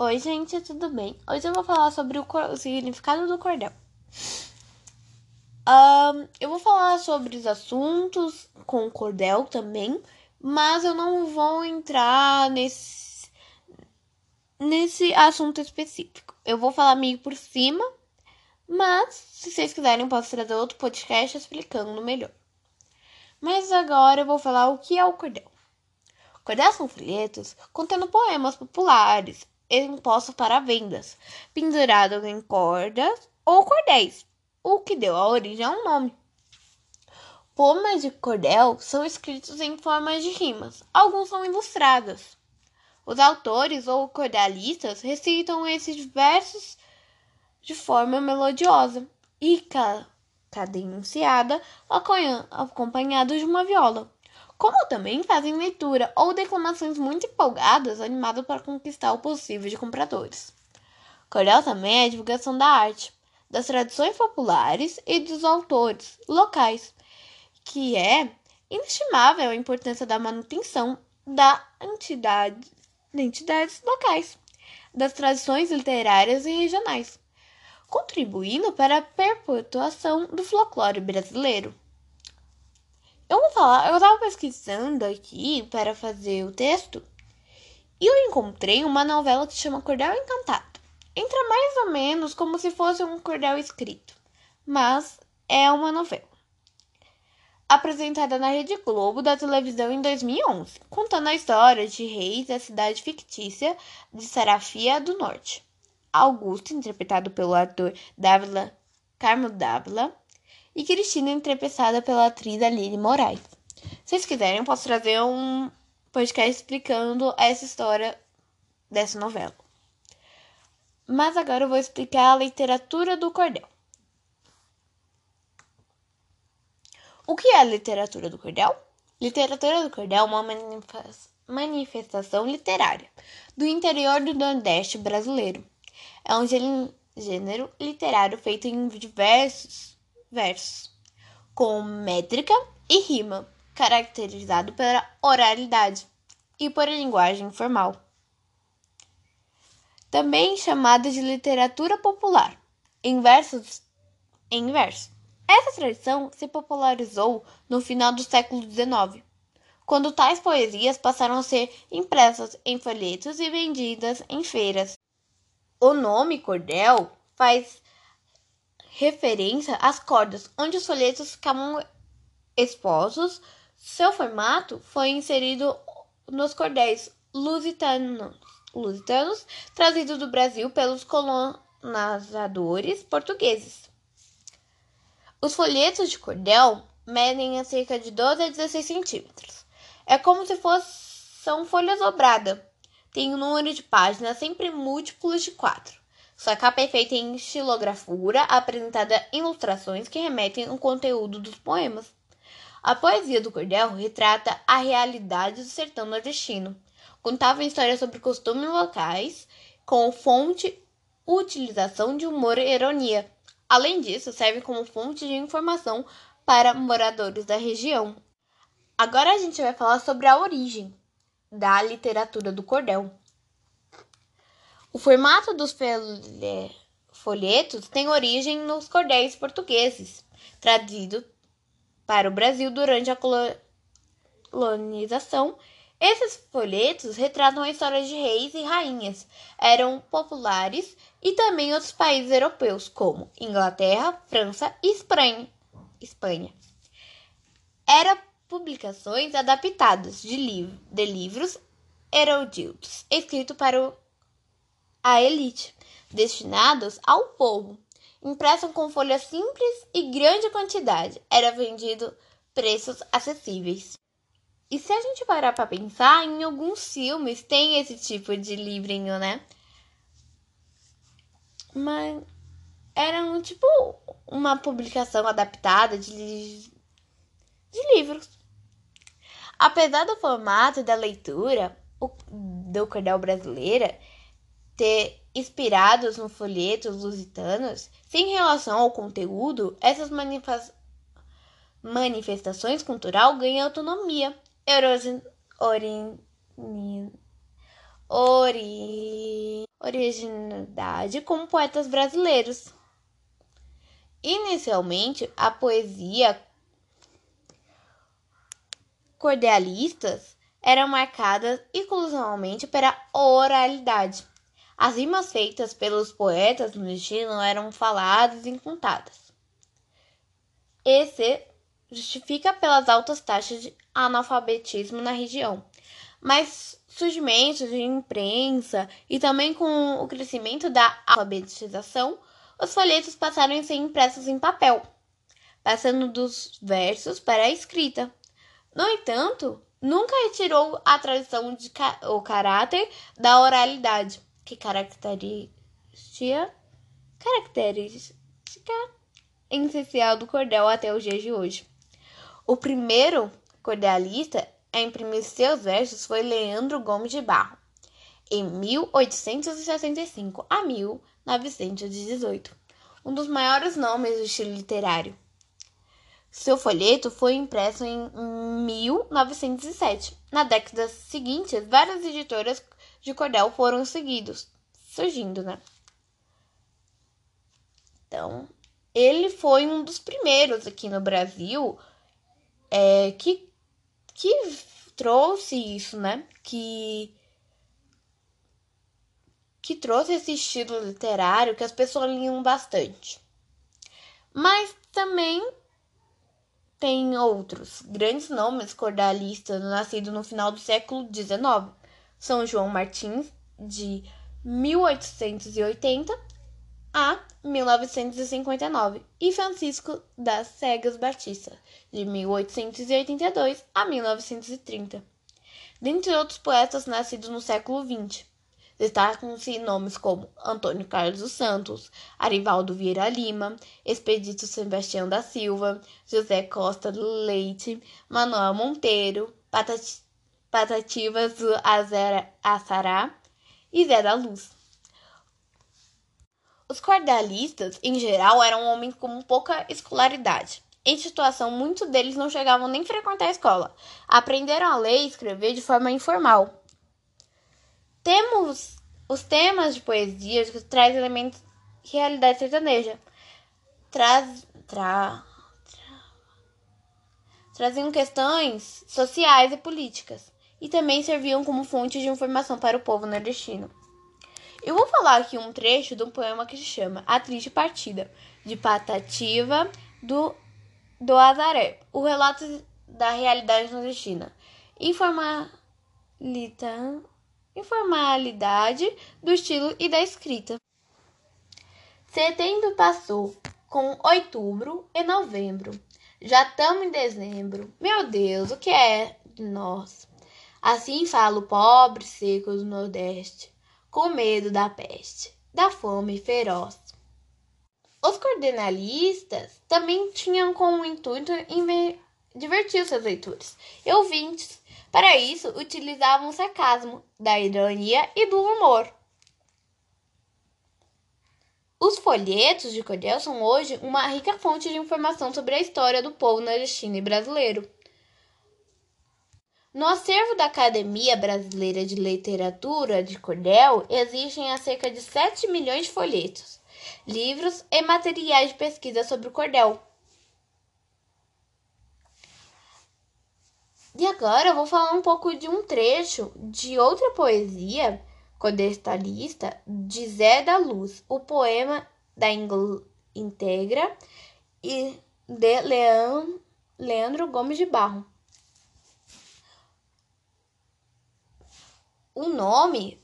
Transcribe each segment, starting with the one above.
Oi, gente, tudo bem? Hoje eu vou falar sobre o, o significado do cordel. Um, eu vou falar sobre os assuntos com o cordel também, mas eu não vou entrar nesse, nesse assunto específico. Eu vou falar meio por cima, mas se vocês quiserem, eu posso trazer outro podcast explicando melhor. Mas agora eu vou falar o que é o cordel. Cordéis são folhetos contendo poemas populares, impostos para vendas, pendurados em cordas ou cordéis, o que deu a origem ao nome. Poemas de cordel são escritos em forma de rimas, alguns são ilustrados. Os autores ou cordelistas recitam esses versos de forma melodiosa e cadenciada, acompanhados de uma viola como também fazem leitura ou declamações muito empolgadas, animadas para conquistar o possível de compradores. Cordel também é a divulgação da arte, das tradições populares e dos autores locais, que é inestimável a importância da manutenção da entidade, de entidades locais, das tradições literárias e regionais, contribuindo para a perpetuação do folclore brasileiro. Eu vou falar, eu tava pesquisando aqui para fazer o texto e eu encontrei uma novela que chama Cordel Encantado. Entra mais ou menos como se fosse um cordel escrito, mas é uma novela. Apresentada na Rede Globo da televisão em 2011, contando a história de reis da cidade fictícia de Sarafia do Norte. Augusto, interpretado pelo ator Dávila Carmo Dávila, e Cristina entrevistada pela atriz Aline Moraes. Se vocês quiserem, eu posso trazer um podcast explicando essa história dessa novela. Mas agora eu vou explicar a literatura do cordel. O que é a literatura do cordel? Literatura do cordel é uma manifestação literária do interior do Nordeste brasileiro. É um gênero literário feito em diversos versos, com métrica e rima, caracterizado pela oralidade e por linguagem formal. Também chamada de literatura popular, em versos em verso. Essa tradição se popularizou no final do século XIX, quando tais poesias passaram a ser impressas em folhetos e vendidas em feiras. O nome cordel faz referência às cordas, onde os folhetos ficavam expostos. Seu formato foi inserido nos cordéis lusitanos, lusitanos trazidos do Brasil pelos colonizadores portugueses. Os folhetos de cordel medem a cerca de 12 a 16 centímetros. É como se fosse são folhas dobradas. Tem um número de páginas sempre múltiplos de quatro. Sua capa é feita em estilografura, apresentada ilustrações que remetem ao conteúdo dos poemas. A poesia do cordel retrata a realidade do sertão nordestino. Contava histórias sobre costumes locais, com fonte utilização de humor e ironia. Além disso, serve como fonte de informação para moradores da região. Agora a gente vai falar sobre a origem da literatura do cordel. O formato dos folhetos tem origem nos cordéis portugueses, trazido para o Brasil durante a colonização. Esses folhetos retratam a história de reis e rainhas, eram populares e também outros países europeus, como Inglaterra, França e Espanha. Espanha. Publicações adaptadas de, liv de livros eruditos, escritos para o a elite, destinados ao povo. Impresso com folhas simples e grande quantidade, era vendido preços acessíveis. E se a gente parar para pensar, em alguns filmes tem esse tipo de livrinho, né? Mas era um tipo uma publicação adaptada de, de livros. Apesar do formato da leitura do cordel brasileira ter inspirados no folhetos lusitanos, sem relação ao conteúdo, essas manifestações cultural ganham autonomia. Ori, originalidade como poetas brasileiros. Inicialmente, a poesia cordialistas eram marcadas exclusivamente pela oralidade. As rimas feitas pelos poetas no destino eram faladas e contadas. Esse justifica pelas altas taxas de analfabetismo na região. Mas surgimento de imprensa e também com o crescimento da alfabetização, os folhetos passaram a ser impressos em papel, passando dos versos para a escrita. No entanto, nunca retirou a tradição de o caráter da oralidade, que característica, característica essencial do cordel até os dias de hoje. O primeiro cordelista a imprimir seus versos foi Leandro Gomes de Barro, em 1865 a 1918, um dos maiores nomes do estilo literário. Seu folheto foi impresso em 1907. Na década seguinte, várias editoras de cordel foram seguidos, surgindo, né? Então, ele foi um dos primeiros aqui no Brasil é, que, que trouxe isso, né? Que, que trouxe esse estilo literário que as pessoas liam bastante. Mas também tem outros grandes nomes cordalistas nascidos no final do século XIX. São João Martins, de 1880 a 1959, e Francisco das Cegas Batista, de 1882 a 1930. Dentre outros poetas nascidos no século XX, destacam-se nomes como Antônio Carlos dos Santos, Arivaldo Vieira Lima, Expedito Sebastião da Silva, José Costa do Leite, Manuel Monteiro, Patati Patativas do Azará e Zé da Luz. Os cordalistas, em geral, eram homens com pouca escolaridade. Em situação, muitos deles não chegavam nem frequentar a escola. Aprenderam a ler e escrever de forma informal. Temos os temas de poesia que traz elementos de realidade sertaneja. Traz, tra, tra, questões sociais e políticas. E também serviam como fonte de informação para o povo nordestino. Eu vou falar aqui um trecho de um poema que se chama A Triste Partida, de Patativa do, do Azaré. O relato da realidade nordestina. Informalita, informalidade do estilo e da escrita. Setembro passou, com outubro e novembro. Já estamos em dezembro. Meu Deus, o que é de nós? Assim fala o pobre seco do Nordeste com medo da peste, da fome feroz. Os coordenalistas também tinham como intuito divertir seus leitores e ouvintes. Para isso, utilizavam o sarcasmo, da ironia e do humor. Os folhetos de cordel são hoje uma rica fonte de informação sobre a história do povo nordestino e brasileiro. No acervo da Academia Brasileira de Literatura de Cordel existem cerca de 7 milhões de folhetos, livros e materiais de pesquisa sobre o cordel. E agora eu vou falar um pouco de um trecho de outra poesia cordestalista de Zé da Luz, o poema da Integra e de Leandro Gomes de Barro. O nome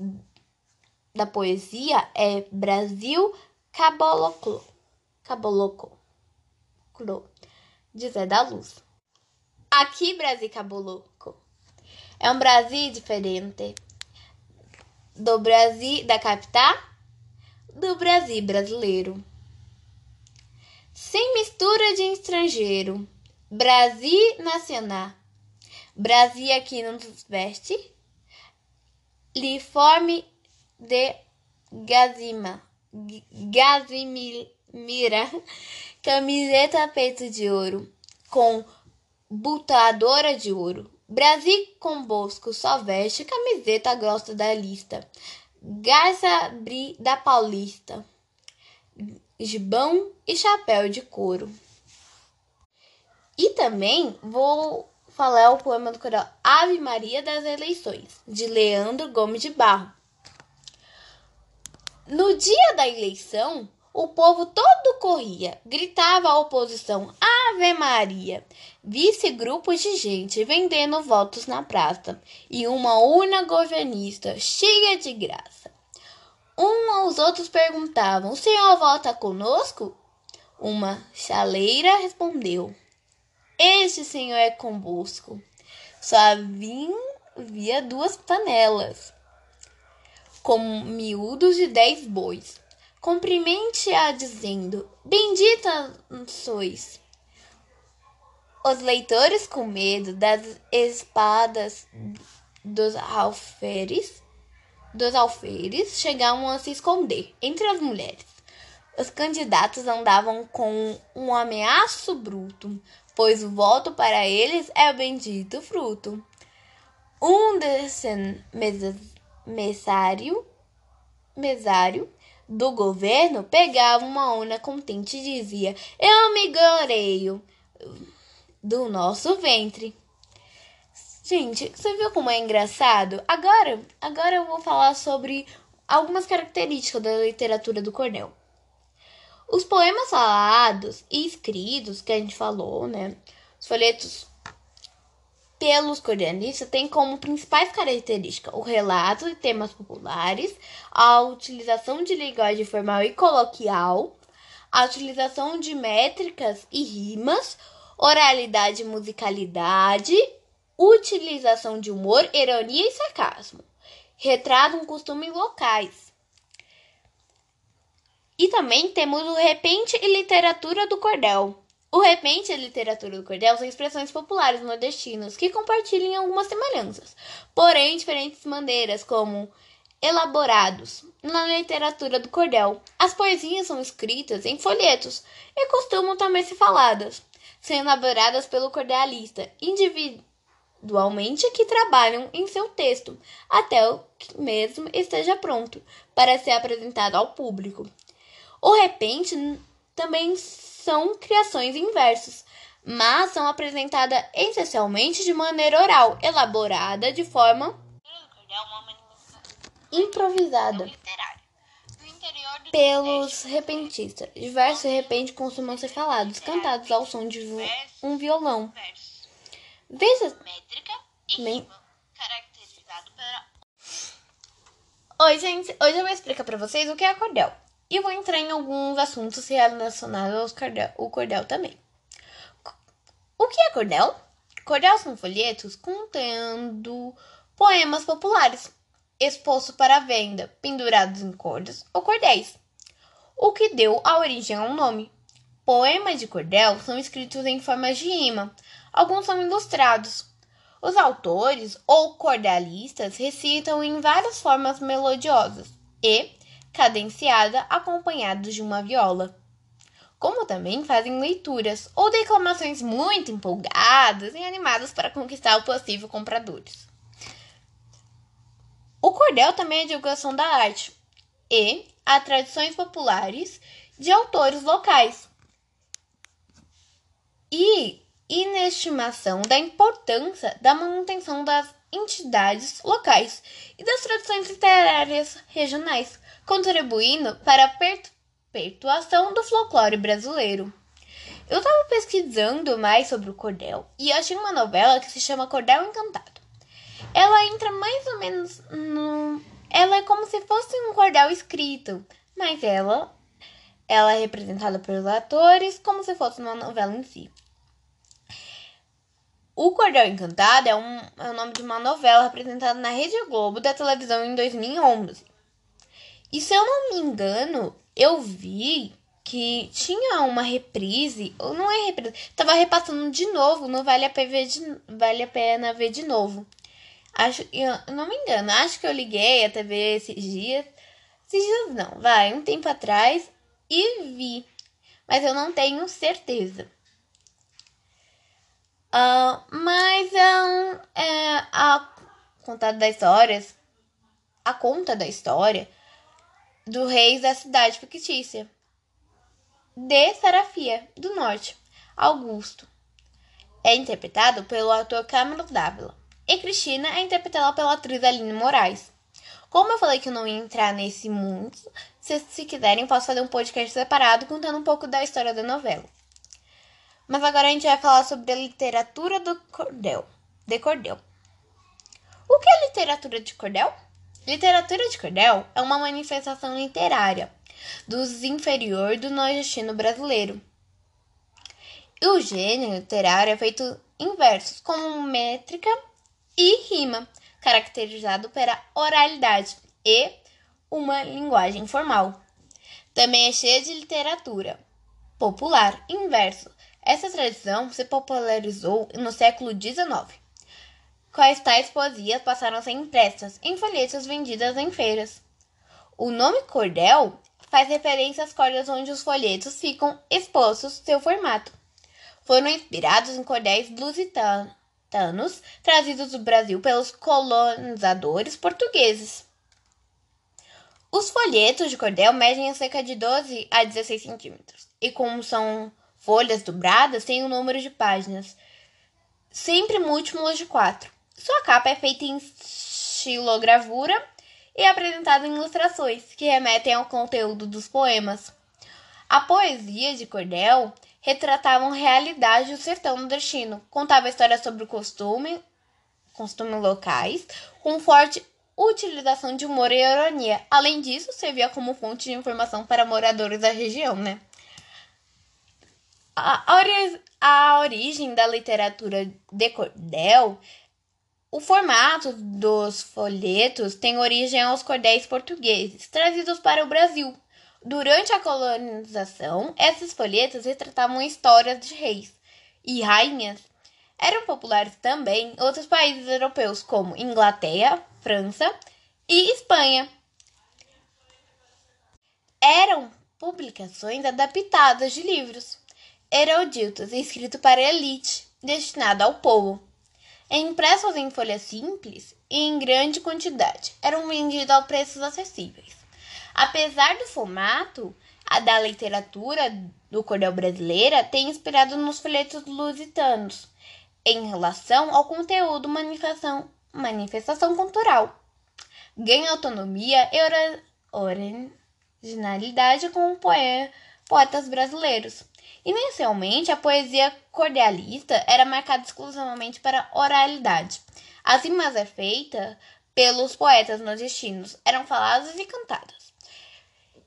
da poesia é Brasil Caboclo. Caboclo. De Zé da Luz. Aqui, Brasil Caboclo. É um Brasil diferente do Brasil da capital, do Brasil brasileiro. Sem mistura de estrangeiro. Brasil nacional. Brasil aqui nos veste Liforme de Gazima. Gazimira. Camiseta peito de ouro. Com butadora de ouro. Brasil com Bosco só veste camiseta grossa da lista. Garça Bri da Paulista, gibão e chapéu de couro. E também vou falar o poema do coral Ave Maria das Eleições, de Leandro Gomes de Barro. No dia da eleição, o povo todo corria, gritava a oposição Ave Maria. Visse grupos de gente vendendo votos na praça e uma urna governista cheia de graça. Um aos outros perguntavam: O senhor vota conosco? Uma chaleira respondeu: Este senhor é convosco. Só havia duas panelas com miúdos de dez bois. Cumprimente-a dizendo: Bendita sois. Os leitores, com medo das espadas dos alferes, dos alferes, chegavam a se esconder entre as mulheres. Os candidatos andavam com um ameaço bruto, pois o voto para eles é o bendito fruto. Um mesário, mesário do governo pegava uma urna contente e dizia: Eu me gloreio do nosso ventre. Gente, você viu como é engraçado? Agora, agora eu vou falar sobre algumas características da literatura do cordel. Os poemas falados e escritos que a gente falou, né? Os folhetos pelos cordelistas têm como principais características o relato de temas populares, a utilização de linguagem formal e coloquial, a utilização de métricas e rimas, oralidade e musicalidade, utilização de humor, ironia e sarcasmo, retratam costumes locais. E também temos o repente e literatura do cordel, o repente e a literatura do cordel são expressões populares nordestinas que compartilham algumas semelhanças, porém diferentes maneiras, como elaborados na literatura do cordel. As poesias são escritas em folhetos e costumam também ser faladas, sendo elaboradas pelo cordelista individualmente que trabalham em seu texto até o que mesmo esteja pronto para ser apresentado ao público. O repente também são criações em versos, mas são apresentadas essencialmente de maneira oral, elaborada de forma improvisada pelos repentistas. Diversos repente costumam ser falados, cantados ao som de um violão. Veja. Oi, gente. Hoje eu vou explicar para vocês o que é cordel. E vou entrar em alguns assuntos relacionados ao cordel, também. O que é cordel? Cordel são folhetos contendo poemas populares expostos para venda, pendurados em cordas ou cordéis, o que deu a origem ao nome. Poemas de cordel são escritos em formas de rima, alguns são ilustrados. Os autores ou cordelistas recitam em várias formas melodiosas e cadenciada acompanhados de uma viola. Como também fazem leituras ou declamações muito empolgadas e animadas para conquistar o possível compradores. O cordel também é divulgação da arte e há tradições populares de autores locais. E inestimação da importância da manutenção das entidades locais e das tradições literárias regionais, contribuindo para a perpetuação do folclore brasileiro. Eu estava pesquisando mais sobre o cordel e achei uma novela que se chama Cordel Encantado. Ela entra mais ou menos no. Ela é como se fosse um cordel escrito, mas ela, ela é representada pelos atores como se fosse uma novela em si. O Cordel Encantado é, um, é o nome de uma novela representada na Rede Globo da televisão em 2011. E se eu não me engano, eu vi que tinha uma reprise, ou não é reprise, tava repassando de novo, não vale a de, vale a pena ver de novo. Acho, eu não me engano, acho que eu liguei a TV esses dias, esses dias não, vai, um tempo atrás e vi, mas eu não tenho certeza. Uh, mas é, um, é a contada das histórias a conta da história do rei da cidade fictícia de Sarafia, do Norte, Augusto. É interpretado pelo ator Camilo Dávila. E Cristina é interpretada pela atriz Aline Moraes. Como eu falei que eu não ia entrar nesse mundo, se, se quiserem, posso fazer um podcast separado contando um pouco da história da novela. Mas agora a gente vai falar sobre a literatura do cordel, de cordel. O que é literatura de cordel? Literatura de cordel é uma manifestação literária dos inferior do nordestino brasileiro. E o gênero literário é feito em versos, como métrica e rima, caracterizado pela oralidade e uma linguagem formal. Também é cheia de literatura popular em verso. Essa tradição se popularizou no século XIX quais tais poesias passaram a ser impressas em folhetos vendidas em feiras. O nome cordel faz referência às cordas onde os folhetos ficam expostos seu formato. Foram inspirados em cordéis lusitanos trazidos do Brasil pelos colonizadores portugueses. Os folhetos de cordel medem cerca de 12 a 16 centímetros e, como são folhas dobradas, têm um número de páginas, sempre múltiplos de 4. Sua capa é feita em estilogravura e apresentada em ilustrações que remetem ao conteúdo dos poemas. A poesia de Cordel retratava a realidade do sertão nordestino, contava histórias sobre o costume, costumes locais, com forte utilização de humor e ironia. Além disso, servia como fonte de informação para moradores da região, né? A, ori a origem da literatura de Cordel o formato dos folhetos tem origem aos cordéis portugueses, trazidos para o Brasil. Durante a colonização, esses folhetos retratavam histórias de reis e rainhas. Eram populares também outros países europeus, como Inglaterra, França e Espanha. Eram publicações adaptadas de livros eruditos escritos para a elite, destinado ao povo impressos em folha simples e em grande quantidade. Eram vendidos a preços acessíveis. Apesar do formato, a da literatura do cordel brasileira tem inspirado nos folhetos lusitanos em relação ao conteúdo manifestação, manifestação cultural. Ganha autonomia e originalidade com poetas brasileiros. Inicialmente, a poesia cordialista era marcada exclusivamente para oralidade. As rimas é feita pelos poetas nordestinos eram faladas e cantadas,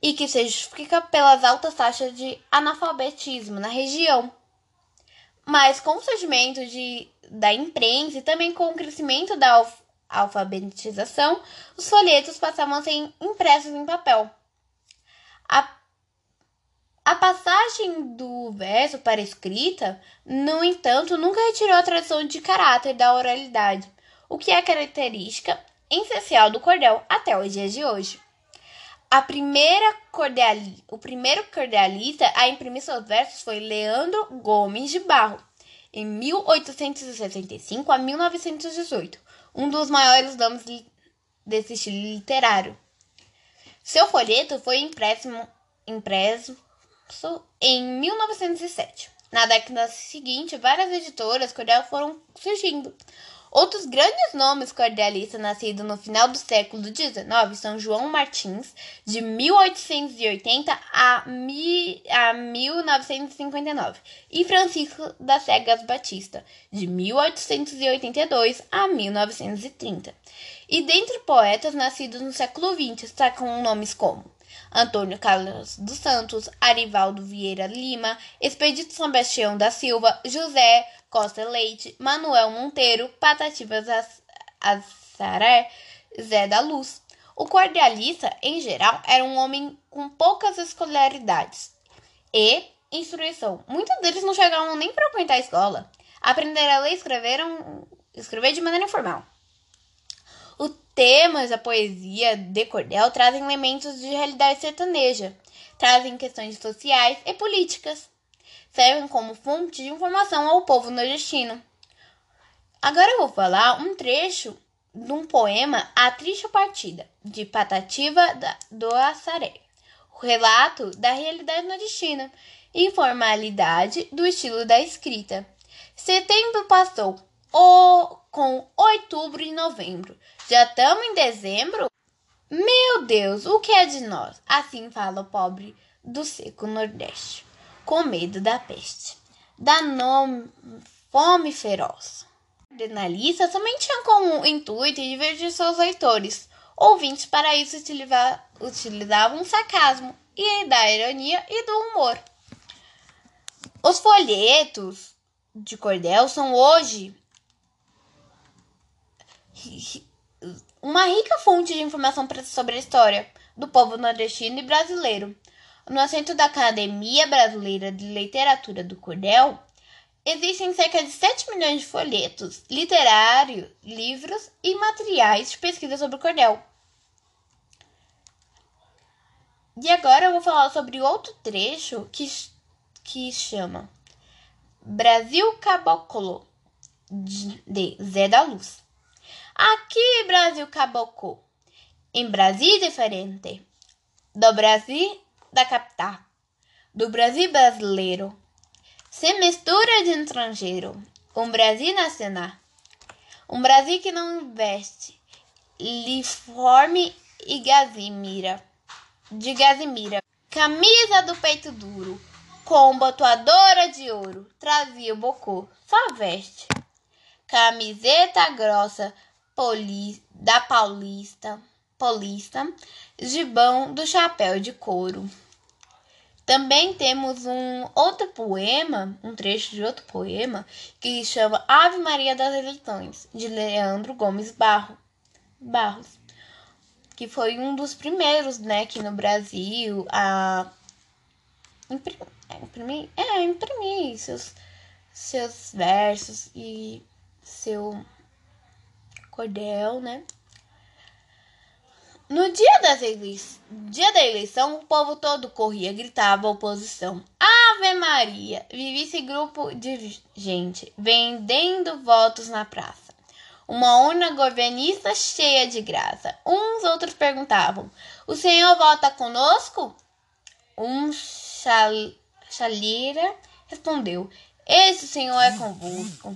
e que se justifica pelas altas taxas de analfabetismo na região. Mas com o surgimento de, da imprensa e também com o crescimento da alf alfabetização, os folhetos passavam a ser impressos em papel. A a passagem do verso para a escrita, no entanto, nunca retirou a tradição de caráter da oralidade, o que é característica essencial do cordel até os dias de hoje. A primeira. O primeiro cordialista a imprimir seus versos foi Leandro Gomes de Barro, em 1865 a 1918, um dos maiores nomes desse estilo literário. Seu folheto foi impresso, impresso em 1907. Na década seguinte, várias editoras cordial foram surgindo. Outros grandes nomes cordialistas nascidos no final do século XIX são João Martins, de 1880 a, mi, a 1959, e Francisco das Cegas Batista, de 1882 a 1930. E dentre poetas nascidos no século XX, está com nomes como Antônio Carlos dos Santos, Arivaldo Vieira Lima, Expedito Sebastião da Silva, José Costa Leite, Manuel Monteiro, Patativas Assaré, Zé da Luz. O cordialista, em geral, era um homem com poucas escolaridades e instrução. Muitos deles não chegavam nem para frequentar a escola. Aprenderam a ler e escreveram, escrever de maneira informal. Os temas da poesia de cordel trazem elementos de realidade sertaneja, trazem questões sociais e políticas, servem como fonte de informação ao povo nordestino. Agora eu vou falar um trecho de um poema A Triste Partida, de Patativa do Assaré. O relato da realidade nordestina, informalidade do estilo da escrita. Setembro passou, o, com outubro e novembro. Já estamos em dezembro? Meu Deus, o que é de nós? Assim fala o pobre do seco Nordeste, com medo da peste, da nome, fome feroz. Jornalista somente tinha como intuito divertir seus leitores. Ouvintes para isso utilizavam o sarcasmo e da ironia e do humor. Os folhetos de cordel são hoje uma rica fonte de informação sobre a história do povo nordestino e brasileiro. No centro da Academia Brasileira de Literatura do Cordel, existem cerca de 7 milhões de folhetos literários, livros e materiais de pesquisa sobre o cordel. E agora eu vou falar sobre outro trecho que, que chama Brasil Caboclo, de Zé da Luz. Aqui, Brasil Caboclo, em Brasil diferente, do Brasil da capital, do Brasil brasileiro, sem mistura de estrangeiro, um Brasil nacional, um Brasil que não investe, liforme e gazimira, de gazimira, camisa do peito duro, com botoadora de ouro, trazia o bocô, só veste, camiseta grossa, poli, da paulista, paulista, gibão do chapéu de couro. Também temos um outro poema, um trecho de outro poema, que chama Ave Maria das Eleições, de Leandro Gomes Barro, Barros, que foi um dos primeiros, né, aqui no Brasil a imprimir, imprimir, é, imprimir seus, seus versos e seu cordel, né? No dia, das eleições, dia da eleição, o povo todo corria, gritava oposição. Ave Maria! Vivia esse grupo de gente vendendo votos na praça. Uma urna governista cheia de graça. Uns outros perguntavam: O senhor vota conosco? Um chal, chaleira respondeu: Esse senhor é convosco.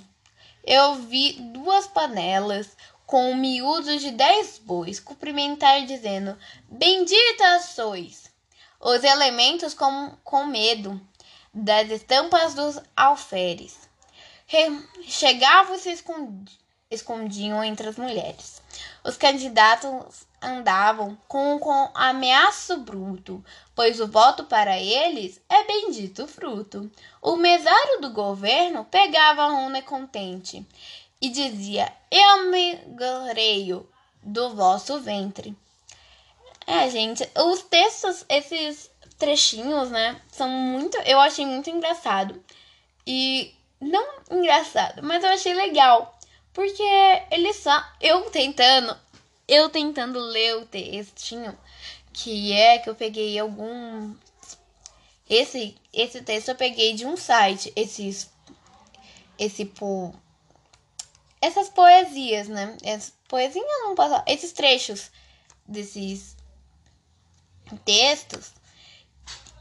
Eu vi duas panelas, com miúdos de dez bois, cumprimentar dizendo: Benditas sois! Os elementos com, com medo das estampas dos alferes. Chegavam e se escondiam entre as mulheres. Os candidatos andavam com, com ameaço bruto, pois o voto para eles é bendito fruto. O mesário do governo pegava a runa contente e dizia: Eu me gloreio do vosso ventre. É, gente, os textos, esses trechinhos, né, são muito. Eu achei muito engraçado. E não engraçado, mas eu achei legal. Porque eles só. Eu tentando. Eu tentando ler o textinho. Que é que eu peguei algum. Esse, esse texto eu peguei de um site. Esses. Esse por essas poesias, né? Essas poesias não posso esses trechos desses textos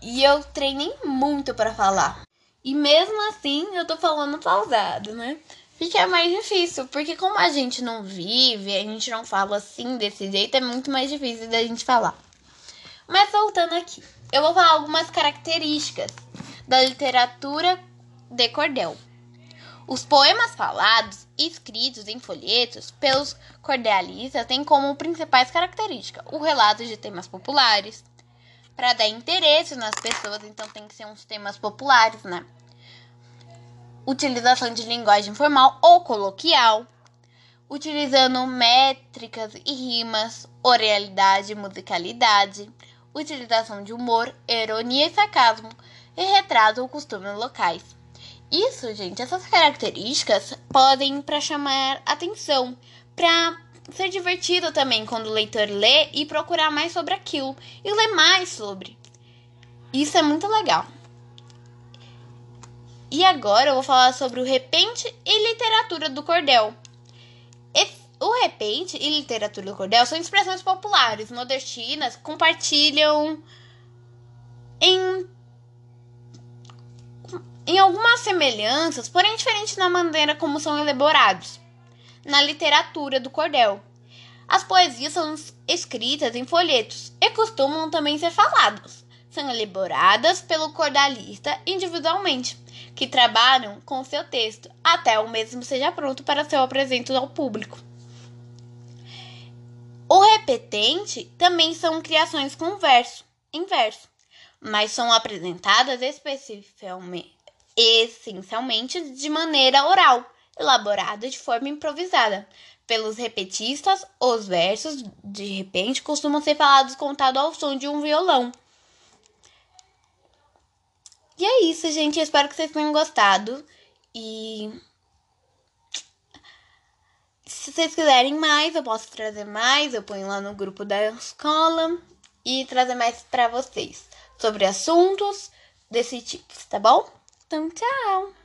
e eu treinei muito para falar. E mesmo assim eu tô falando pausado, né? Fica é mais difícil, porque como a gente não vive, a gente não fala assim desse jeito, é muito mais difícil da gente falar. Mas voltando aqui, eu vou falar algumas características da literatura de cordel. Os poemas falados e escritos em folhetos pelos cordealistas têm como principais características o relato de temas populares, para dar interesse nas pessoas, então tem que ser uns temas populares, né? Utilização de linguagem formal ou coloquial, utilizando métricas e rimas, oralidade e musicalidade, utilização de humor, ironia e sarcasmo, e retrato ou costumes locais. Isso, gente, essas características podem para chamar atenção, para ser divertido também quando o leitor lê e procurar mais sobre aquilo e ler mais sobre. Isso é muito legal. E agora eu vou falar sobre o repente e literatura do cordel. o repente e literatura do cordel são expressões populares, nordestinas, compartilham em, em algumas semelhanças, porém diferentes na maneira como são elaborados na literatura do cordel. As poesias são escritas em folhetos e costumam também ser faladas. São elaboradas pelo cordalista individualmente, que trabalham com seu texto até o mesmo seja pronto para seu apresento ao público. O repetente também são criações com verso, em verso, mas são apresentadas essencialmente de maneira oral, elaborada de forma improvisada. Pelos repetistas, os versos, de repente, costumam ser falados contados ao som de um violão. E é isso, gente. Eu espero que vocês tenham gostado. E se vocês quiserem mais, eu posso trazer mais. Eu ponho lá no grupo da escola e trazer mais para vocês sobre assuntos desse tipo, tá bom? Então, tchau!